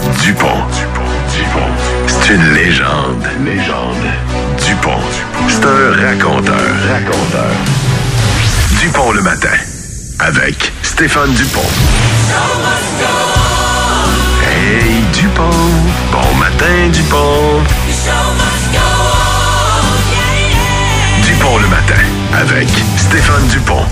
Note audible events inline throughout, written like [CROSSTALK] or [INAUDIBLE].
Dupont. Dupont. C'est une légende. Légende. Dupont. C'est un raconteur. Raconteur. Dupont le matin. Avec Stéphane Dupont. Hey Dupont. Bon matin Dupont. Dupont le matin. Avec Stéphane Dupont.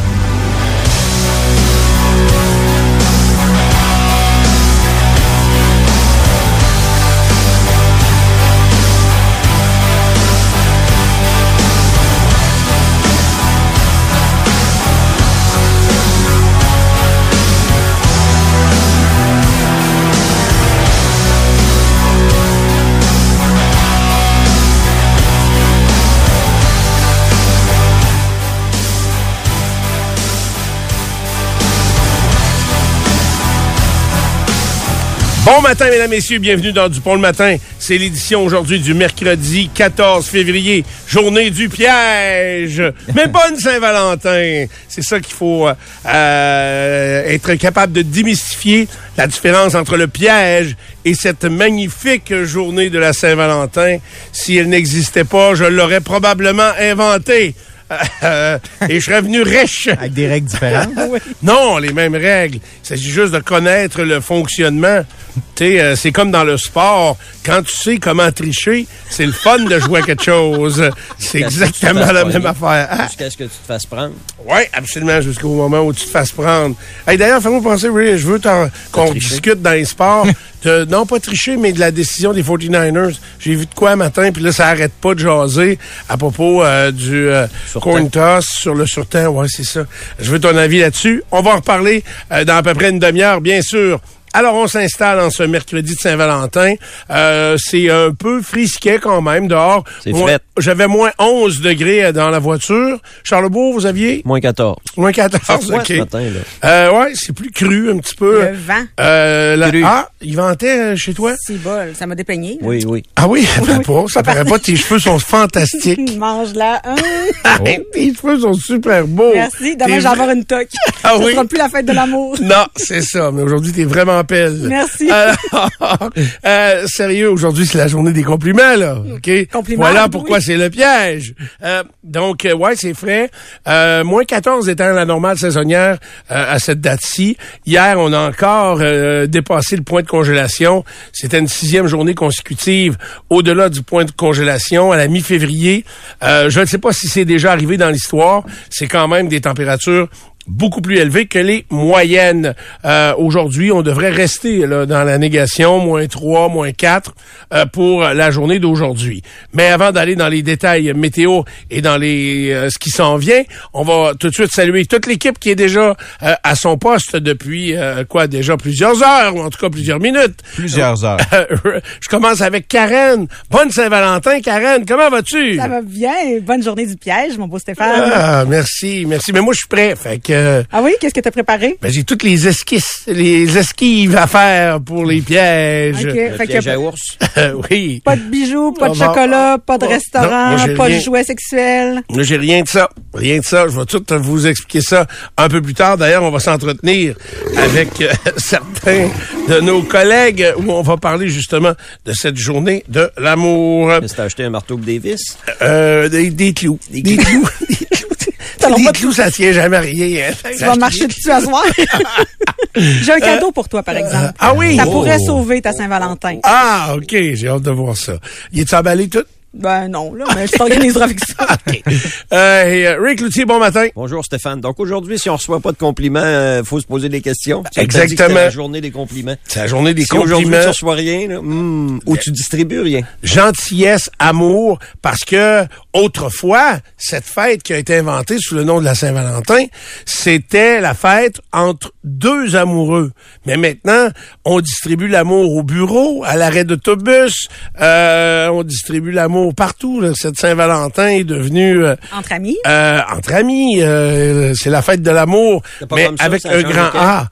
Bon matin, mesdames, messieurs, bienvenue dans Dupont le matin. C'est l'édition aujourd'hui du mercredi 14 février, journée du piège. Mais pas une Saint-Valentin. C'est ça qu'il faut euh, être capable de démystifier la différence entre le piège et cette magnifique journée de la Saint-Valentin. Si elle n'existait pas, je l'aurais probablement inventée. [LAUGHS] Euh, et je serais venu riche. Avec des règles différentes. [LAUGHS] Non, les mêmes règles. Il s'agit juste de connaître le fonctionnement. Tu sais, euh, c'est comme dans le sport. Quand tu sais comment tricher, c'est le fun de jouer à quelque chose. C'est exactement la même affaire. Ah, Jusqu'à ce que tu te fasses prendre. oui, absolument, jusqu'au moment où tu te fasses prendre. Hey, D'ailleurs, fais-moi penser, Ray, je veux qu'on discute dans les sports. [LAUGHS] de- non, pas tricher, mais de la décision des 49ers. J'ai vu de quoi un matin, puis là, ça arrête pas de jaser à propos euh, du euh, coin toss sur le surtemps. Ouais, c'est ça. Je veux ton avis là-dessus. On va en reparler euh, dans à peu près une demi-heure, bien sûr. Alors, on s'installe en ce mercredi de Saint-Valentin. Euh, c'est un peu frisquet quand même dehors. C'est. J'avais moins 11 degrés euh, dans la voiture. Charlebourg, vous aviez? Moins 14. Moins 14, Ça froid OK. ce matin, là. Euh, ouais, c'est plus cru un petit peu. Le vent. Euh, la-. Ah, il ventait euh, chez toi? C'est bol, ça m'a dépeigné. Oui, oui. Ah oui, ça paraît pas. Ça paraît pas. Tes cheveux sont fantastiques. Il [LAUGHS] mange là. Hein? [LAUGHS] Tes cheveux sont super beaux. Merci. Demain, je vais avoir une toque. Ah Ce oui? sera plus la fête de l'amour. Non, c'est ça. Mais aujourd'hui, t'es vraiment Merci. [LAUGHS] Alors, euh, sérieux, aujourd'hui, c'est la journée des compliments, là. OK? Compliments, Voilà oui. pourquoi c'est le piège. Euh, donc, euh, ouais, c'est frais. Euh, moins 14 étant la normale saisonnière à cette date-ci. Hier, on a encore dépassé le point de congélation. C'était une sixième journée consécutive au-delà du point de congélation à la mi-février. Je ne sais pas si c'est déjà arrivé dans l'histoire. C'est quand même des températures beaucoup plus élevé que les moyennes. Euh, Aujourd'hui, on devrait rester là, dans la négation, moins 3, moins 4 euh, pour la journée d'aujourd'hui. Mais avant d'aller dans les détails météo et dans les euh, ce qui s'en vient, on va tout de suite saluer toute l'équipe qui est déjà euh, à son poste depuis euh, quoi déjà plusieurs heures ou en tout cas plusieurs minutes. Plusieurs heures. [LAUGHS] Je commence avec Karen. Bonne Saint-Valentin, Karen. Comment vas-tu? Ça va bien. Bonne journée du piège, mon beau Stéphane. Ah, merci, merci. Mais moi, je suis prêt. Fait que Ah oui, qu'est-ce que tu as préparé? Ben, j'ai toutes les esquisses, les esquives à faire pour les pièges. OK. Le Fait piège que à ours. [LAUGHS] Oui. pas de bijoux, pas de chocolat, pas de Non, restaurant, moi, pas rien. de jouets sexuels. Moi, J'ai rien de ça. Rien de ça. Je vais tout vous expliquer ça un peu plus tard. D'ailleurs, on va s'entretenir avec euh, [LAUGHS] certains de nos collègues où on va parler justement de cette journée de l'amour. Est-ce que t'as acheté un marteau Davis? Euh, des, des clous. Des, clous. des clous. [LAUGHS] Des moi, clous, ça tient jamais rien. hein. Tu vas marcher dessus à soir. [LAUGHS] J'ai un cadeau pour toi, par exemple. Ah oui? Ça Oh. pourrait sauver ta Saint-Valentin. Ah, OK. J'ai hâte de voir ça. Il est emballé tout? Ben non, là, mais je t'organiserai avec ça. [LAUGHS] OK. Euh, et, euh, Rick Loutier, bon matin. Bonjour Stéphane. Donc aujourd'hui, si on reçoit pas de compliments, euh, faut se poser des questions. Tu Exactement. c'était la journée des compliments. C'est la journée des Si aujourd'hui compliments. tu reçois rien, là, hmm, ou tu distribues rien. gentillesse, amour, parce que autrefois, cette fête qui a été inventée sous le nom de la Saint-Valentin, c'était la fête entre deux amoureux. Mais maintenant, on distribue l'amour au bureau, à l'arrêt d'autobus, euh, on distribue l'amour partout. là. Cette Saint-Valentin est devenue euh, Entre amis. euh, entre amis. euh, c'est la fête de l'amour, C'est pas mais avec ça un grand? A.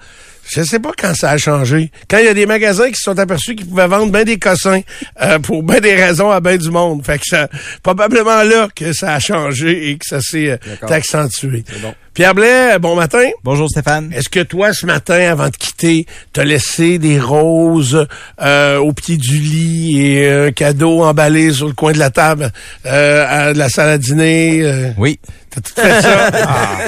Je sais pas quand ça a changé. Quand il y a des magasins qui se sont aperçus qu'ils pouvaient vendre bien des cossins euh, pour bien des raisons à bien du monde. Fait que ça, probablement là que ça a changé et que ça s'est euh, accentué. bon. Pierre Blais, bon matin. Bonjour Stéphane. Est-ce que toi, ce matin, avant de quitter, t'as laissé des roses euh, au pied du lit et un cadeau emballé sur le coin de la table euh, à la salle à dîner? euh? Oui. T'as tout fait ça? [LAUGHS] Ah,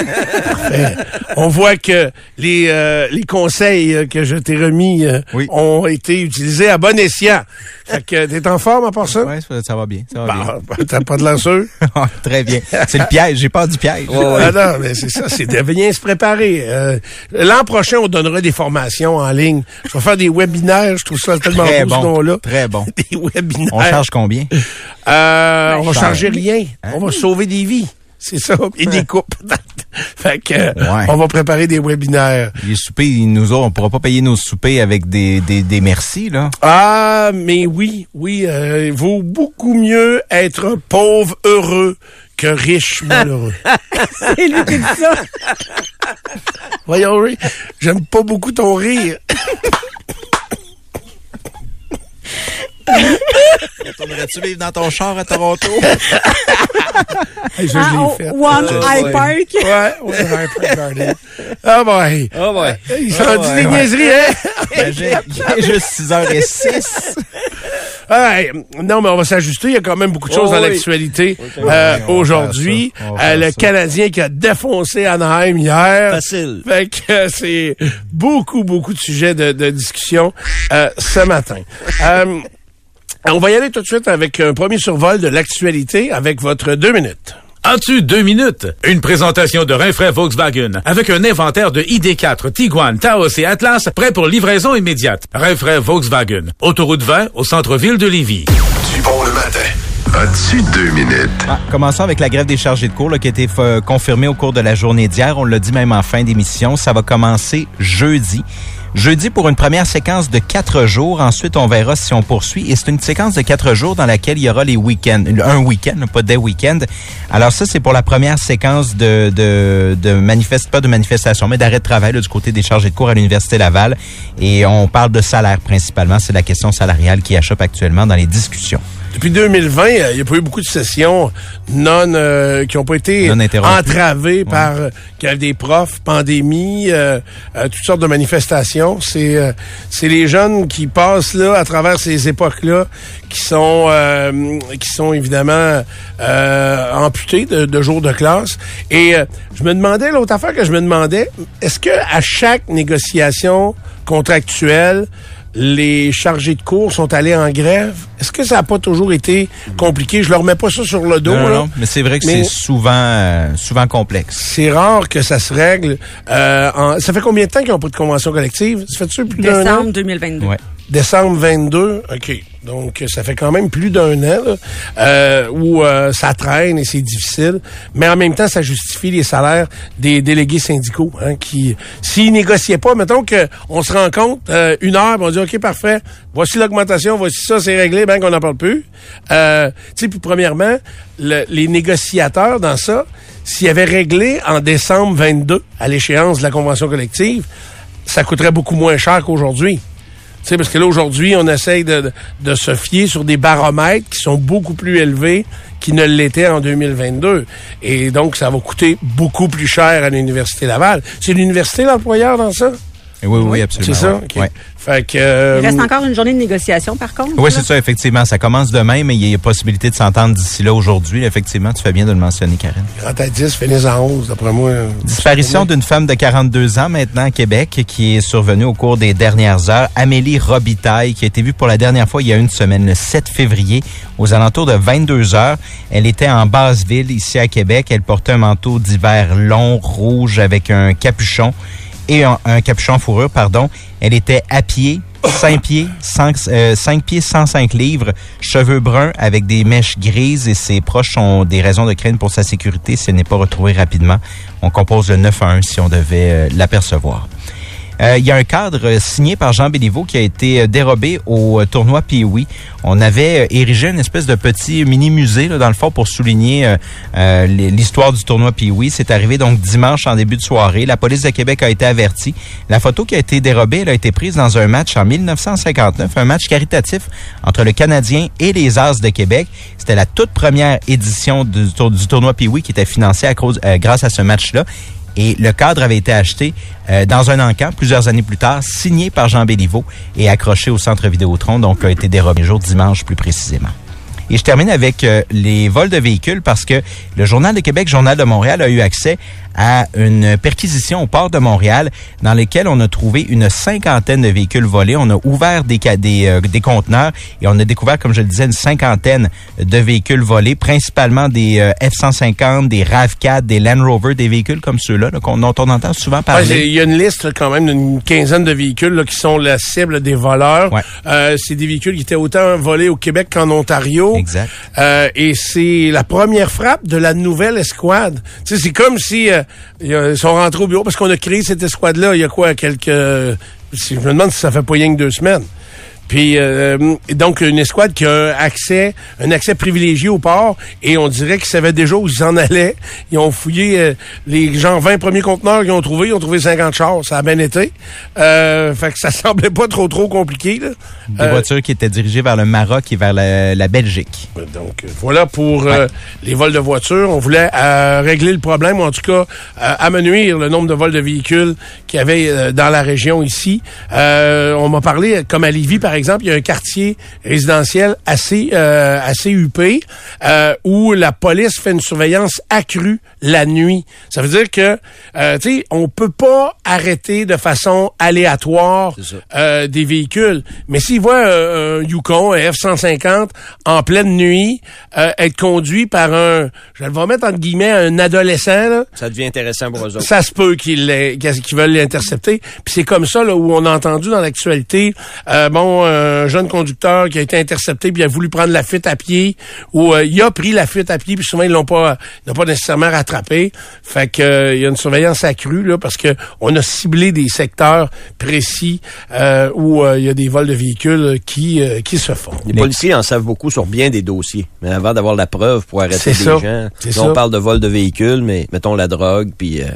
parfait. On voit que les, euh, les conseils euh, que je t'ai remis euh, Oui. ont été utilisés à bon escient. Fait que t'es en forme à part ça? Ouais, ça, ça va bien. Ça va Bah, T'as pas de sûr? bien. [LAUGHS] Très bien. C'est le piège. J'ai peur du piège. [LAUGHS] Ah non, mais c'est ça, c'est de bien se préparer. Euh, L'an prochain, on donnera des formations en ligne. Je vais faire des webinaires, je trouve ça tellement Très beau ce bon. nom-là. Très bon. Des webinaires. On charge combien? Euh, on va charger rien. Hein? On va sauver des vies. C'est ça. Et des coupes. fait que, euh, Ouais. on va préparer des webinaires. Les soupers, ils nous ont, on pourra pas payer nos soupers avec des, des, des merci, là. Ah, mais oui, oui, euh, il vaut beaucoup mieux être pauvre heureux que riche malheureux. [LAUGHS] C'est lui qui dit ça. [LAUGHS] Voyons, Ray, j'aime pas beaucoup ton rire. [LAUGHS] [LAUGHS] Retournerais-tu vivre dans ton char à Toronto? [LAUGHS] Hey, Ah, je fait. One Eye. Park. Ouais, ouais, Harper Garden. Ah, boy. Oh ouais. Il s'en Ah, dit ouais, des ouais. niaiseries, hein? Est juste 6h06. Ouais, [LAUGHS] non, mais on va s'ajuster. Il y a quand même beaucoup de choses Oh, dans oui. l'actualité Oui, euh, aujourd'hui. Euh, le ça. Canadien qui a défoncé Anaheim hier. Facile. Fait que euh, c'est beaucoup, beaucoup de sujets de, de discussion euh, ce matin. Euh, on va y aller tout de suite avec un premier survol de l'actualité avec votre deux minutes. As-tu deux minutes? Une présentation de Rinfraie Volkswagen avec un inventaire de ID4, Tiguan, Taos et Atlas prêt pour livraison immédiate. Rinfraie Volkswagen. Autoroute 20 au centre-ville de Lévis. Du bon le matin. As-tu deux minutes? Ah, commençons avec la grève des chargés de cours là, qui a été euh, confirmée au cours de la journée d'hier. On l'a dit même en fin d'émission. Ça va commencer jeudi. Jeudi pour une première séquence de quatre jours. Ensuite, on verra si on poursuit. Et c'est une séquence de quatre jours dans laquelle il y aura les week-ends. Un week-end, pas des week-ends. Alors ça, c'est pour la première séquence de, de, manifeste, pas de manifestation, mais d'arrêt de travail du côté des chargés de cours à l'Université Laval. Et on parle de salaire principalement. C'est la question salariale qui achoppe actuellement dans les discussions. Depuis 2020, euh, il n'y a pas eu beaucoup de sessions non euh, qui n'ont pas été Non entravées par euh, des profs, pandémie, euh, euh, toutes sortes de manifestations. C'est euh, c'est les jeunes qui passent là à travers ces époques-là qui sont euh, qui sont évidemment euh, amputés de, de jours de classe. Et euh, je me demandais l'autre affaire que je me demandais, est-ce que à chaque négociation contractuelle les chargés de cours sont allés en grève. Est-ce que ça n'a pas toujours été compliqué? Je leur mets pas ça sur le dos. Non, non, là. non, mais c'est vrai que c'est souvent, euh, souvent complexe. C'est rare que ça se règle. Euh, en- Ça fait combien de temps qu'ils n'ont pas de convention collective? Ça fait-tu plus d'un an? Décembre 2022. Ouais. Décembre 22, OK. Donc, ça fait quand même plus d'un an là, euh, où euh, ça traîne et c'est difficile. Mais en même temps, ça justifie les salaires des délégués syndicaux hein, qui, s'ils négociaient pas, mettons qu'on se rend compte euh, une heure, on dit, OK, parfait, voici l'augmentation, voici ça, c'est réglé, ben qu'on n'en parle plus. Euh, tu sais, puis premièrement, le- les négociateurs dans ça, s'ils avaient réglé en décembre 22, à l'échéance de la convention collective, ça coûterait beaucoup moins cher qu'aujourd'hui. Sais, parce que là, aujourd'hui, on essaye de, de, de se fier sur des baromètres qui sont beaucoup plus élevés qu'ils ne l'étaient en 2022. Et donc, ça va coûter beaucoup plus cher à l'Université Laval. C'est l'université l'employeur dans ça? Oui, oui, absolument. C'est ça? ouais. OK. Ouais. Fait que... euh, Il reste encore une journée de négociation, par contre. Oui, c'est ça, effectivement. Ça commence demain, mais il y a possibilité de s'entendre d'ici là aujourd'hui. Effectivement, tu fais bien de le mentionner, Karen. Quand à 10, finis en 11, d'après moi. Disparition d'une femme de 42 ans maintenant à Québec qui est survenue au cours des dernières heures. Amélie Robitaille, qui a été vue pour la dernière fois il y a une semaine, le 7 février, aux alentours de 22 heures. Elle était en Basse-Ville, ici à Québec. Elle portait un manteau d'hiver long, rouge, avec un capuchon et un, un capuchon fourrure, pardon. Elle était à pied, 5 pieds, 5, pieds, 105 livres, cheveux bruns avec des mèches grises et ses proches ont des raisons de crainte pour sa sécurité si elle n'est pas retrouvée rapidement. On compose le 9 à 1 si on devait euh, l'apercevoir. Euh, il y a un cadre signé par Jean Béliveau qui a été euh, dérobé au euh, tournoi Pee-Wee. On avait érigé une espèce de petit mini-musée, dans le fond, pour souligner l'histoire du tournoi Pee-Wee. C'est arrivé donc dimanche en début de soirée. La police de Québec a été avertie. La photo qui a été dérobée, elle a été prise dans un match en 1959, un match caritatif entre le Canadien et les As de Québec. C'était la toute première édition du, tour- du tournoi Pee-Wee qui était financée grâce à ce match-là. Et le cadre avait été acheté euh, dans un encan plusieurs années plus tard, signé par Jean Béliveau et accroché au centre Vidéotron, donc a été dérobé jour dimanche plus précisément. Et je termine avec euh, les vols de véhicules parce que le Journal de Québec, Journal de Montréal a eu accès à une perquisition au port de Montréal dans lequel on a trouvé une cinquantaine de véhicules volés. On a ouvert des, des, euh, des conteneurs et on a découvert, comme je le disais, une cinquantaine de véhicules volés, principalement des euh, F-150, des RAV4, des Land Rover, des véhicules comme ceux-là là, qu'on- dont on entend souvent parler. Il y a une liste là, quand même d'une quinzaine de véhicules là, qui sont la cible des voleurs. Ouais. Euh, c'est des véhicules qui étaient autant volés au Québec qu'en Ontario. Exact. Euh, et c'est la première frappe de la nouvelle escouade. C'est comme si euh, ils sont rentrés au bureau parce qu'on a créé cette escouade-là il y a quoi, quelques... Je me demande si ça fait pas rien que deux semaines. Puis euh, donc une escouade qui a accès, un accès privilégié au port, et on dirait qu'ils savaient déjà où ils en allaient. Ils ont fouillé euh, les gens 20 premiers conteneurs qu'ils ont trouvés, ils ont trouvé 50 chars, ça a bien été. Euh, fait que ça [LAUGHS] semblait pas trop trop compliqué. Là. Des Euh, voitures qui étaient dirigées vers le Maroc et vers la, la Belgique. donc euh, voilà pour les vols de voitures. On voulait régler le problème, ou en tout cas amenuire le nombre de vols de véhicules qu'il y avait dans la région ici. Euh, on m'a parlé, comme à Lévis par exemple, il y a un quartier résidentiel assez euh, assez huppé euh, où la police fait une surveillance accrue la nuit. Ça veut dire que euh, tu sais, on peut pas arrêter de façon aléatoire euh, des véhicules. Mais s'ils voient euh, un Yukon, un F-150 en pleine nuit euh, être conduit par un, je le vais mettre entre guillemets, un adolescent, là, Ça devient intéressant pour eux autres. ça se peut qu'ils qu'ils veulent l'intercepter. Puis c'est comme ça là, où on a entendu dans l'actualité, euh, bon, un jeune conducteur qui a été intercepté puis il a voulu prendre la fuite à pied, ou euh, il a pris la fuite à pied puis souvent ils l'ont pas, ils l'ont pas nécessairement rattrapé. Fait que euh, il y a une surveillance accrue là parce que on a ciblé des secteurs précis euh, où euh, il y a des vols de véhicules qui euh, qui se font. Les policiers en savent beaucoup sur bien des dossiers. Mais avant d'avoir la preuve pour arrêter des ça. gens, on ça. parle de vol de véhicules, mais mettons la drogue, puis euh,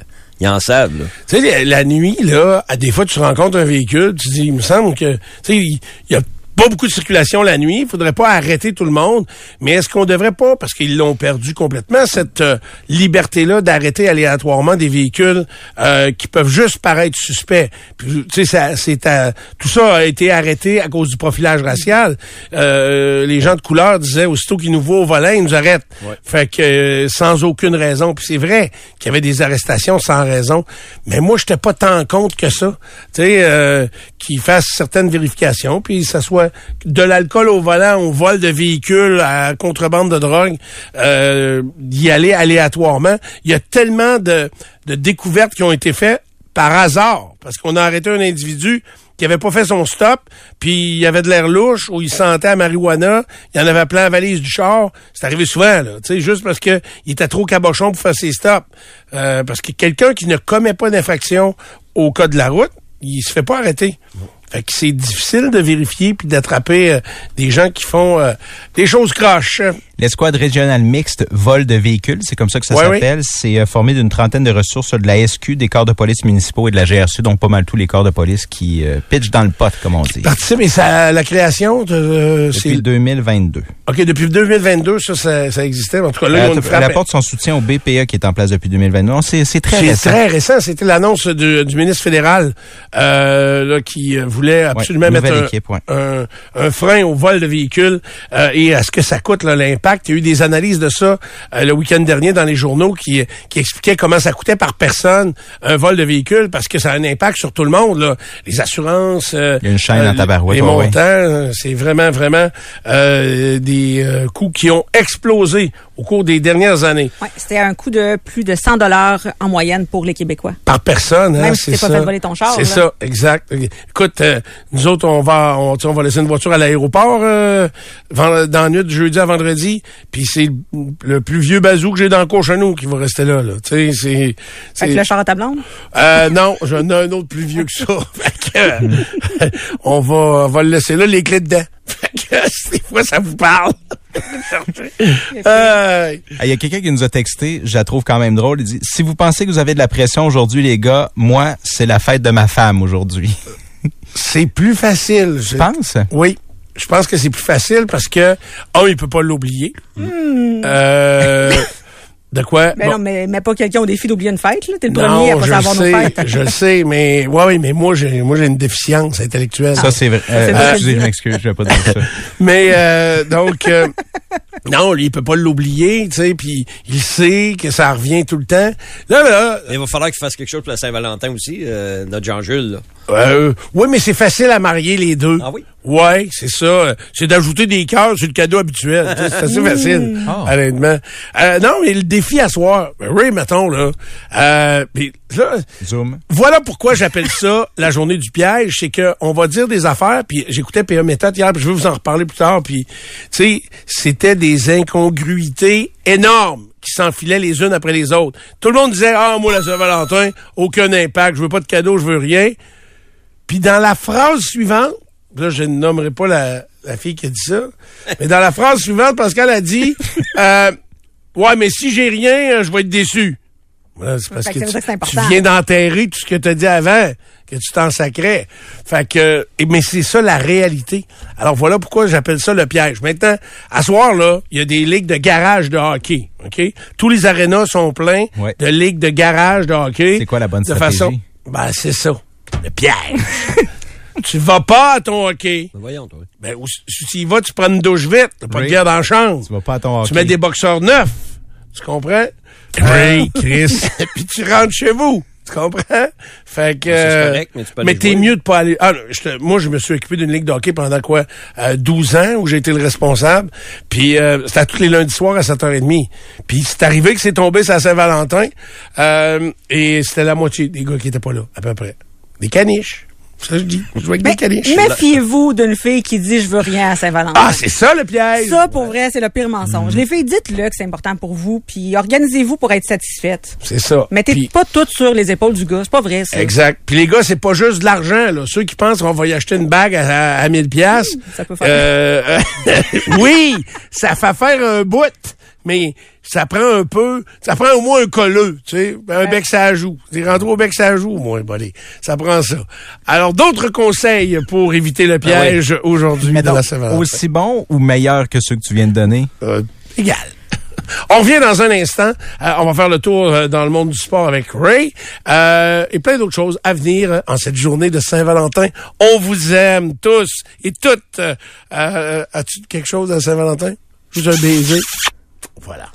ils en savent. Tu sais, la, nuit, là, à des fois, tu rencontres un véhicule, tu dis, il me semble que, tu sais, il y a pas beaucoup de circulation la nuit, il faudrait pas arrêter tout le monde, mais est-ce qu'on devrait pas, parce qu'ils l'ont perdu complètement, cette euh, liberté-là d'arrêter aléatoirement des véhicules euh, qui peuvent juste paraître suspects? Puis, tu sais, ça, c'est à- tout ça a été arrêté à cause du profilage racial. Euh, les gens de couleur disaient, aussitôt qu'ils nous voient au volant, ils nous arrêtent. Fait que euh, sans aucune raison. Puis c'est vrai qu'il y avait des arrestations sans raison, mais moi, j'étais pas tant contre que ça. Tu sais, euh, qu'ils fassent certaines vérifications, puis ça soit de l'alcool au volant, au vol de véhicules, à contrebande de drogue, euh, d'y aller aléatoirement. Il y a tellement de, découvertes qui ont été faites par hasard, parce qu'on a arrêté un individu qui avait pas fait son stop, puis il avait de l'air louche, ou il sentait la marijuana, il en avait plein la valise du char. C'est arrivé souvent, là, tu sais, juste parce que il était trop cabochon pour faire ses stops. Euh, parce que quelqu'un qui ne commet pas d'infraction au code de la route, il se fait pas arrêter. Fait que c'est difficile de vérifier puis d'attraper euh, des gens qui font euh, des choses croches. L'escouade régionale mixte vol de véhicules, c'est comme ça que ça s'appelle. C'est euh, formé d'une trentaine de ressources de la SQ, des corps de police municipaux et de la GRC, donc pas mal tous les corps de police qui euh, pitchent dans le pot, comme on dit. Participe ça, la création, euh, Depuis c'est 2022. ok depuis 2022 ça, ça, ça existait. En tout cas là, Elle, une frappe- apporte son soutien au BPA qui est en place depuis 2022. Non, C'est c'est très C'est récent. très récent. C'était l'annonce du, du ministre fédéral euh, là, qui euh, voulait absolument Ouais, mettre un, équipe, ouais. un, un frein au vol de véhicules euh, et à ce que ça coûte là, Il y a eu des analyses de ça euh, le week-end dernier dans les journaux qui, qui expliquaient comment ça coûtait par personne un vol de véhicule parce que ça a un impact sur tout le monde. Là. Les assurances, euh, Il y a une chaîne en les- tabarouette, les ouais, ouais. montants, euh, c'est vraiment, vraiment euh, des euh, coûts qui ont explosé au cours des dernières années. Ouais, c'était un coût de plus de 100 dollars en moyenne pour les Québécois. Par personne, hein, Même si c'est t'es ça. pas fait voler ton char, C'est ça, exact. Écoute, euh, nous autres, on va, on, on va laisser une voiture à l'aéroport euh, dans la nuit de jeudi à vendredi, puis c'est le, plus vieux bazou que j'ai dans le cours chez nous qui va rester là. là. Tu sais, c'est, que le char à ta blonde? euh, non, j'en ai un autre plus vieux que ça. [LAUGHS] Fait que, euh, [LAUGHS] on va, on va le laisser là, les clés dedans. [LAUGHS] Fait que, euh, des fois, ça vous parle. Euh, Ah, Il y a quelqu'un qui nous a texté, je la trouve quand même drôle. Il dit Si vous pensez que vous avez de la pression aujourd'hui, les gars, moi, c'est la fête de ma femme aujourd'hui. [LAUGHS] c'est plus facile. Je Tu penses? Oui. Je pense que c'est plus facile parce que, un, il peut pas l'oublier. Euh, de quoi? Ben Bon. non, mais, mais pas quelqu'un au défi d'oublier une fête, là. T'es le Non, premier à pas je savoir le nos sais, fêtes. je le sais, mais ouais, oui, mais moi j'ai moi j'ai une déficience intellectuelle. Ça, c'est vrai. Euh, c'est vrai. excusez, je m'excuse, je vais pas dire ça. [LAUGHS] Mais euh, donc euh, non, lui, il peut pas l'oublier, tu sais, puis il sait que ça revient tout le temps. Là, là, Il va falloir qu'il fasse quelque chose pour la Saint-Valentin aussi, euh, notre Jean-Jules. là. euh, oui, mais c'est facile à marier les deux. Ah oui? Ouais, c'est ça. C'est d'ajouter des cœurs sur le cadeau habituel. C'est assez [LAUGHS] facile, Ah. honnêtement. Euh, non, mais le défi à soir, ben, Ray, mettons, là, euh, puis là, Zoom. Voilà pourquoi j'appelle ça [LAUGHS] la journée du piège, c'est que on va dire des affaires, puis j'écoutais PA Méthode hier, puis je vais vous en reparler plus tard, puis tu sais, c'était des incongruités énormes qui s'enfilaient les unes après les autres. Tout le monde disait "Ah, moi la Saint-Valentin, aucun impact, je veux pas de cadeau, je veux rien." Puis dans la phrase suivante, là je ne nommerai pas la, la fille qui a dit ça, mais dans la phrase suivante, Pascal a dit [LAUGHS] euh, "Ouais, mais si j'ai rien, euh, je vais être déçu." Voilà, c'est parce que, tu, que tu viens d'enterrer tout ce que tu as dit avant, que tu t'en sacrais. Fait que, mais c'est ça la réalité. Alors voilà pourquoi j'appelle ça le piège. Maintenant, à soir, là, il y a des ligues de garage de hockey. OK? Tous les arénas sont pleins Ouais. de ligues de garage de hockey. C'est quoi la bonne de stratégie? façon, Ben, c'est ça. Le piège. [LAUGHS] tu vas pas à ton hockey. Ben, Voyons, toi. Ben, ou- si tu y vas, tu prends une douche vite. T'as pas de guerre dans la chambre. Tu vas pas à ton Tu hockey. mets des boxeurs neufs. Tu comprends? Oui, [LAUGHS] Chris. Puis tu rentres chez vous. Tu comprends? Fait que. c'est correct, mais tu peux aller t'es mieux de pas aller. Ah, je te- moi, je me suis occupé d'une ligue de hockey pendant quoi? Euh, 12 ans, où j'ai été le responsable. Puis euh, c'était à tous les lundis soirs à 7h30. Puis c'est arrivé que c'est tombé sur la Saint-Valentin. euh, et c'était la moitié des gars qui étaient pas là, à peu près. Des caniches. Ça, je dis. Je jouais avec Mais des caniches. méfiez-vous d'une fille qui dit je veux rien à Saint-Valentin. Ah, c'est ça le piège! ça, pour vrai, c'est le pire mensonge. Les filles, dites-le que c'est important pour vous, puis organisez-vous pour être satisfaite. C'est ça. Mettez pas tout sur les épaules du gars. C'est pas vrai, ça. Exact. Puis les gars, c'est pas juste de l'argent. Là. Ceux qui pensent qu'on va y acheter une bague à, à, à 1000 pièces. ça peut faire. Euh, [LAUGHS] oui, ça fait faire un bout, mais ça prend un peu, ça prend au moins un colleux, tu sais, un bec ça joue. C'est rentré au bec ça joue, moi, bolé. Ça prend ça. Alors d'autres conseils pour éviter le piège aujourd'hui la Saint-Valentin? aussi bon ou meilleur que ceux que tu viens de donner? Euh, égal. [LAUGHS] On revient dans un instant. Euh, on va faire le tour euh, dans le monde du sport avec Ray euh, et plein d'autres choses à venir euh, en cette journée de Saint-Valentin. On vous aime tous et toutes. Euh, euh, As-tu quelque chose à Saint-Valentin? Juste un baiser. Voilà.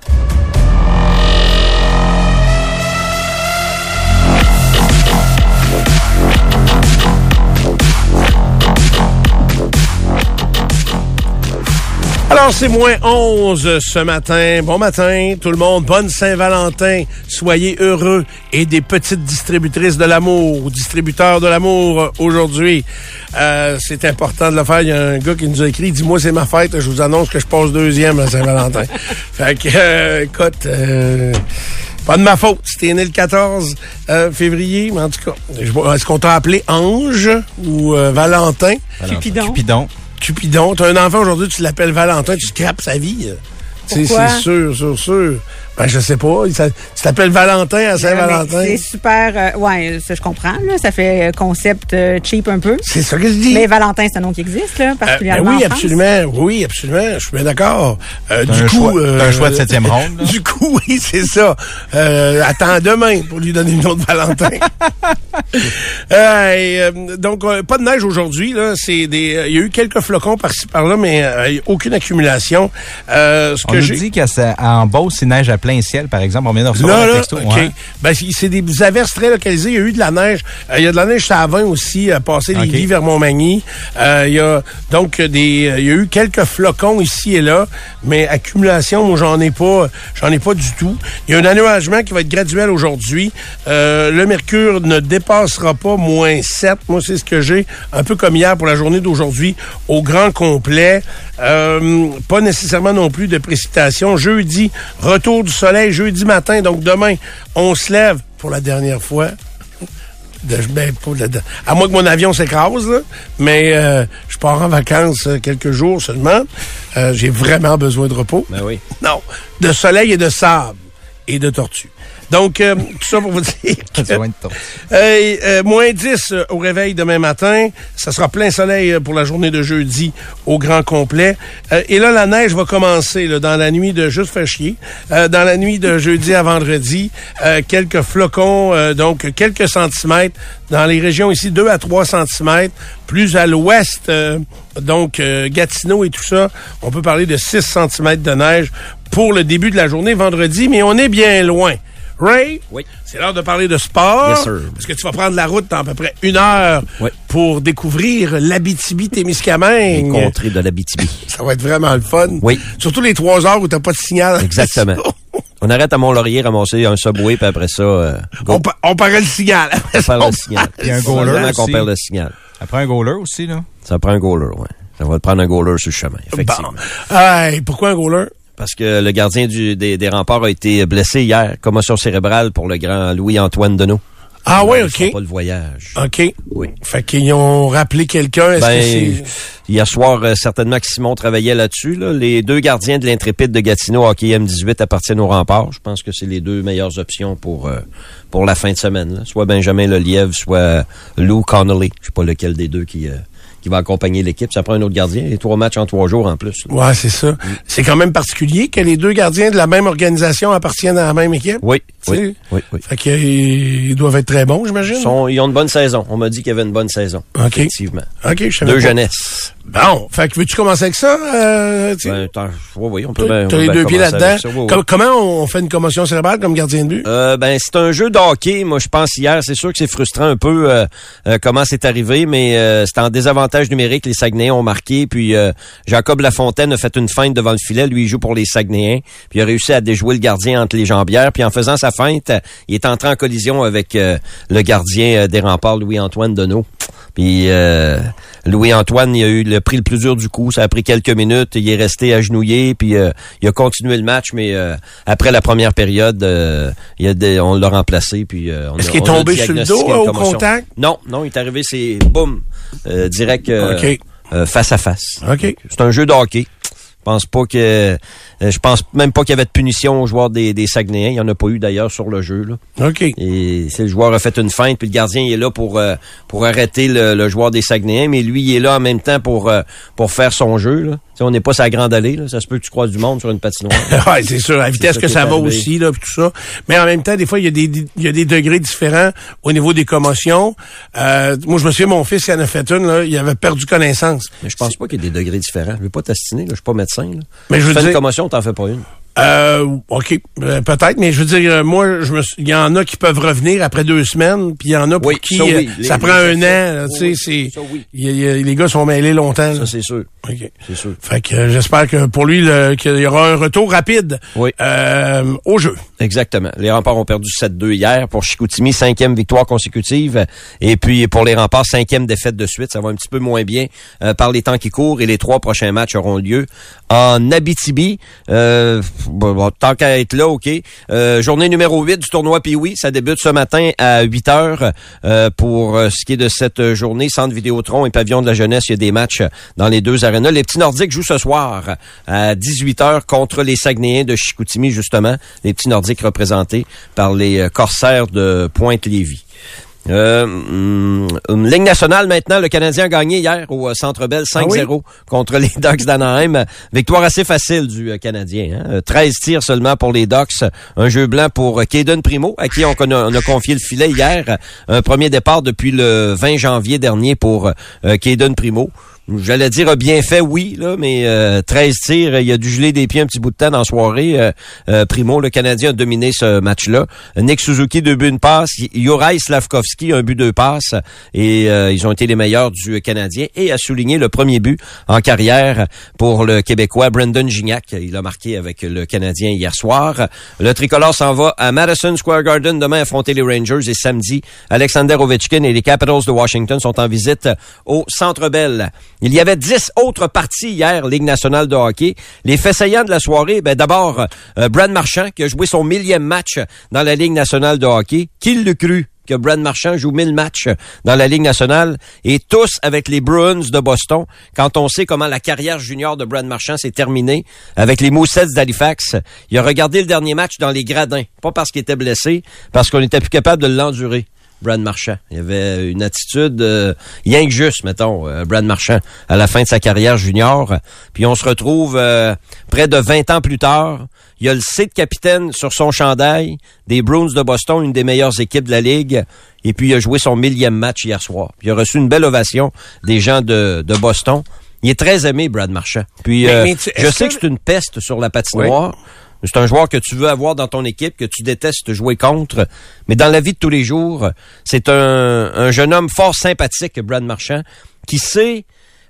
Alors, c'est moins 11 ce matin. Bon matin, tout le monde. Bonne Saint-Valentin. Soyez heureux. Et des petites distributrices de l'amour, ou distributeurs de l'amour euh, aujourd'hui. Euh, c'est important de le faire. Il y a un gars qui nous a écrit, dis-moi c'est ma fête, je vous annonce que je passe deuxième à Saint-Valentin. [LAUGHS] fait que, euh, écoute, euh, pas de ma faute. C'était né le 14 euh, février, mais en tout cas, est-ce qu'on t'a appelé Ange ou euh, Valentin? Cupidon. Cupidon. Cupidon. T'as un enfant aujourd'hui, tu l'appelles Valentin, tu scrapes sa vie. C'est sûr, sûr, sûr. Ben, je sais pas. Il s'a- Tu t'appelles Valentin à Saint-Valentin. Mais C'est super. euh, ouais, ça, je comprends. Là, ça fait euh, concept euh, cheap un peu. C'est ça que je dis. Mais Valentin, c'est un nom qui existe, là, Euh, ben particulièrement. oui, en France. absolument. Oui, absolument. Je suis bien d'accord. Euh, du un coup, choix- euh, un choix de septième ronde, [LAUGHS] là. Du coup, oui, c'est ça. Euh, attends demain pour lui donner une autre Valentin. [LAUGHS] Euh, et, euh, donc, euh, pas de neige aujourd'hui. Là, c'est des. euh, Il y a eu quelques flocons par-ci par-là, mais euh, aucune accumulation. Euh, ce On que nous dit qu'en Beauce, il neige à plein ciel, par exemple. On vient de recevoir Là, un là, texto. Ouais. Ben, c'est des averses très localisées. Il y a eu de la neige. Euh, il y a de la neige à 20 aussi, à passer les OK. Lévis vers Montmagny. Euh, il y a donc des, euh, il y a eu quelques flocons ici et là, mais accumulation, moi, j'en ai pas, j'en ai pas du tout. Il y a un anuagement qui va être graduel aujourd'hui. Euh, le mercure ne dépassera pas moins 7. Moi, c'est ce que j'ai, un peu comme hier pour la journée d'aujourd'hui, au grand complet. Euh, pas nécessairement non plus de précipitations. Jeudi, retour du soleil, jeudi matin. Donc demain, on se lève pour la dernière fois. De- ben, de à moins que mon avion s'écrase, là. mais euh, je pars en vacances euh, quelques jours seulement. Euh, J'ai vraiment besoin de repos. Ben oui. Non, de soleil et de sable et de tortues. Donc, euh, tout ça pour vous dire [LAUGHS] que, euh, euh, moins 10 euh, au réveil demain matin. Ça sera plein soleil euh, pour la journée de jeudi au grand complet. Euh, et là, la neige va commencer là, dans la nuit de juste faire chier. Euh, dans la nuit de jeudi à vendredi, euh, quelques flocons, euh, donc quelques centimètres. Dans les régions ici, 2 à 3 centimètres. Plus à l'ouest, euh, donc euh, Gatineau et tout ça, on peut parler de 6 centimètres de neige pour le début de la journée vendredi, mais on est bien loin. Ray, Oui. c'est l'heure de parler de sport. Yes, sir. Parce que tu vas prendre la route dans à peu près une heure Oui. pour découvrir l'Abitibi-Témiscamingue. Les contrées de l'Abitibi. [LAUGHS] Ça va être vraiment le fun. Oui. Surtout les trois heures où t'as pas de signal. Exactement. [LAUGHS] On arrête à Mont-Laurier, ramasser un subway, puis après ça, euh, on, pa- on paraît le signal. on perd le [LAUGHS] signal. Il y a un goaler qu'on aussi. perd le signal. Après un goaler aussi, là. Ça prend un goaler, ouais. Ça va te prendre un goaler sur le chemin, Bon. effectivement. Hey, pourquoi un goaler? Parce que le gardien du- des, des remparts a été blessé hier. Commotion cérébrale pour le grand Louis-Antoine Deneau. Ah fera OK. pas le voyage. OK. Oui. Fait qu'ils ont rappelé quelqu'un. Ben, que hier soir, euh, certainement que Simon travaillait là-dessus. là. Les deux gardiens de l'Intrépide de Gatineau Hockey M18 appartiennent au rempart. Je pense que c'est les deux meilleures options pour euh, pour la fin de semaine. là. Soit Benjamin Lelièvre, soit Lou Connolly. Je sais pas lequel des deux qui, euh, qui va accompagner l'équipe. Ça prend un autre gardien. Les trois matchs en trois jours en plus. là. Ouais, c'est ça. C'est quand même particulier que les deux gardiens de la même organisation appartiennent à la même équipe. Oui, oui, oui, oui. Fait qu'ils doivent être très bons, j'imagine. Ils, ils ont une bonne saison. On m'a dit qu'il y avait une bonne saison. OK. Effectivement. OK, je Deux jeunesses. Bon, fait que veux-tu commencer avec ça? Euh? Ben, oui, oui, on peut bien- t'as les deux pieds là-dedans. avec ça. Oui, oui. Com- Comment on fait une commotion cérébrale comme gardien de but? Euh, ben c'est un jeu de hockey. Moi, je pense hier, c'est sûr que c'est frustrant un peu euh, euh, comment c'est arrivé, mais euh, c'est en désavantage numérique. Les Saguenayens ont marqué, puis euh, Jacob Lafontaine a fait une feinte devant le filet. Lui, il joue pour les Saguenayens, puis il a réussi à déjouer le gardien entre les jambières. Puis en faisant sa feinte, il est entré en collision avec euh, le gardien des remparts, Louis-Antoine Deneau. Puis euh, Louis-Antoine, il a eu le prix le plus dur du coup. Ça a pris quelques minutes. Il est resté agenouillé, puis euh, il a continué le match, mais euh, après la première période, euh, il y a des- on l'a remplacé. Puis on Est-ce a- qu'il est a tombé sur le dos, au contact? Non, non, il est arrivé, c'est boum, direct face à face. C'est un jeu de hockey. Je pense pas que je pense même pas qu'il y avait de punition aux joueurs des, des Saguenayens. Il y en a pas eu d'ailleurs sur le jeu. Là. OK. Et c'est le joueur a fait une feinte, puis le gardien il est là pour euh, pour arrêter le, le joueur des Saguenayens, mais lui il est là en même temps pour euh, pour faire son jeu. Là. On n'est pas sa grande allée. Là. Ça se peut que tu croises du monde sur une patinoire. [LAUGHS] ouais, c'est sûr. La vitesse ça que ça va arrivé. aussi, là, pis tout ça. Mais en même temps, des fois, il y a des, il y a des degrés différents au niveau des commotions. Euh, moi, je me souviens, mon fils, il en a fait une, là, il avait perdu connaissance. mais je pense pas qu'il y ait des degrés différents. Je veux pas t'astiner, je suis pas médecin. Là. Mais je veux Fais une dire- commotion, t'en fais pas une. Euh, OK, euh, peut-être, mais je veux dire, euh, moi, je me il y en a qui peuvent revenir après deux semaines, puis il y en a pour Oui, qui ça, oui. euh, ça prend un an, tu sais, les gars sont mêlés longtemps. Ça c'est sûr. OK. C'est sûr. Fait que j'espère que pour lui, qu'il y aura un retour rapide Oui. euh, au jeu. Exactement. Les remparts ont perdu 7-2 hier. Pour Chicoutimi, cinquième victoire consécutive. Et puis pour les remparts, cinquième défaite de suite. Ça va un petit peu moins bien par les temps qui courent. Et les trois prochains matchs auront lieu en Abitibi. Euh, tant qu'à être là, OK. Euh, journée numéro 8 du tournoi Pioui. Ça débute ce matin à 8 heures. Euh, pour euh, ce qui est de cette journée, Centre Vidéotron et Pavillon de la Jeunesse, il y a des matchs dans les deux arénas. Les petits Nordiques jouent ce soir à 18 heures contre les Saguenayens de Chicoutimi, justement. Les petits Nordiques représentés par les Corsaires de Pointe-Lévis. Euh, hum, Ligue nationale maintenant, le Canadien a gagné hier au euh, Centre Bell 5-0 contre les [LAUGHS] Ducks d'Anaheim. Victoire assez facile du euh, Canadien. Hein? Euh, 13 tirs seulement pour les Ducks. Un jeu blanc pour Caden Primo, à qui on, on a confié le filet hier. Un premier départ depuis le 20 janvier dernier pour Caden Primo. J'allais dire bien fait, oui, là, mais euh, 13 tirs, il a dû geler des pieds un petit bout de temps dans soirée. Euh, euh, Primo, le Canadien, a dominé ce match-là. Nick Suzuki, deux buts, une passe. Juraj Slavkovski, un but, deux passes. Et euh, ils ont été les meilleurs du Canadien. Et a souligné le premier but en carrière pour le Québécois Brendan Gignac. Il a marqué avec le Canadien hier soir. Le tricolore s'en va à Madison Square Garden demain affronter les Rangers et samedi, Alexander Ovechkin et les Capitals de Washington sont en visite au Centre Bell. Il y avait dix autres parties hier, Ligue nationale de hockey. Les faits de la soirée, ben d'abord, euh, Brad Marchand qui a joué son millième match dans la Ligue nationale de hockey. Qui le cru? que Brad Marchand joue mille matchs dans la Ligue nationale? Et tous avec les Bruins de Boston. Quand on sait comment la carrière junior de Brad Marchand s'est terminée avec les Moussets d'Halifax, il a regardé le dernier match dans les gradins. Pas parce qu'il était blessé, parce qu'on était plus capable de l'endurer. Brad Marchand. Il avait une attitude euh, rien que juste, mettons, euh, Brad Marchand, à la fin de sa carrière junior. Puis on se retrouve euh, près de 20 ans plus tard. Il a le C de capitaine sur son chandail des Bruins de Boston, une des meilleures équipes de la Ligue. Et puis il a joué son millième match hier soir. Puis il a reçu une belle ovation des gens de, de Boston. Il est très aimé, Brad Marchand. Puis Mais- euh, mais tu- je sais que- que c'est une peste sur la patinoire. C'est un joueur que tu veux avoir dans ton équipe, que tu détestes jouer contre. Mais dans la vie de tous les jours, c'est un, un jeune homme fort sympathique, Brad Marchand, qui sait